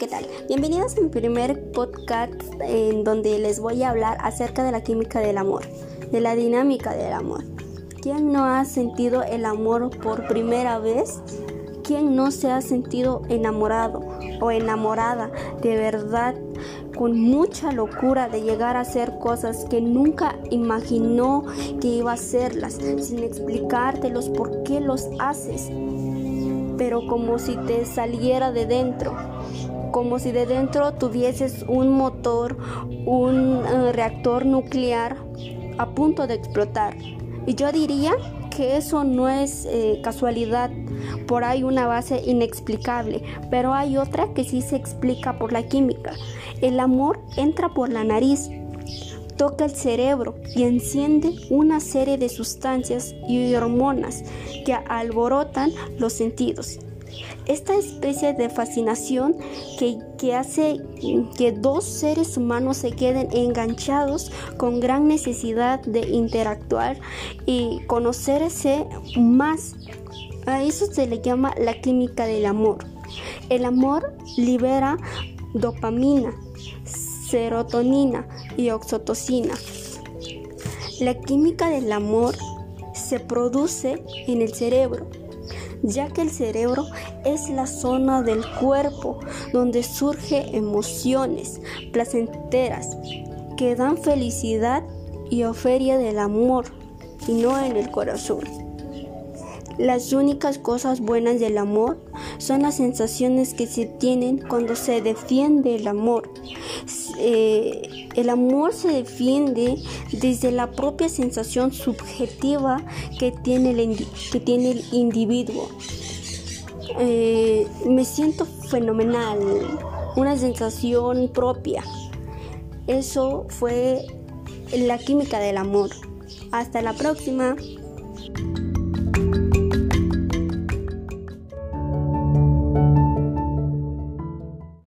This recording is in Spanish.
¿qué tal? Bienvenidos a mi primer podcast en donde les voy a hablar acerca de la química del amor, de la dinámica del amor. ¿Quién no ha sentido el amor por primera vez? ¿Quién no se ha sentido enamorado o enamorada de verdad con mucha locura de llegar a hacer cosas que nunca imaginó que iba a hacerlas, sin explicártelos por qué los haces? pero como si te saliera de dentro, como si de dentro tuvieses un motor, un eh, reactor nuclear a punto de explotar. Y yo diría que eso no es eh, casualidad, por ahí una base inexplicable, pero hay otra que sí se explica por la química. El amor entra por la nariz, toca el cerebro y enciende una serie de sustancias y hormonas que alborotan los sentidos. Esta especie de fascinación que, hace que dos seres humanos se queden enganchados con gran necesidad de interactuar y conocerse más. A eso se le llama la química del amor. El amor libera dopamina, serotonina y oxitocina. La química del amor se produce en el cerebro, ya que el cerebro es la zona del cuerpo donde surgen emociones placenteras que dan felicidad y oferia del amor y no en el corazón. Las únicas cosas buenas del amor son las sensaciones que se tienen cuando se defiende el amor. Eh, el amor se defiende desde la propia sensación subjetiva que tiene el, que tiene el individuo. Eh, me siento fenomenal, una sensación propia. Eso fue la química del amor. Hasta la próxima.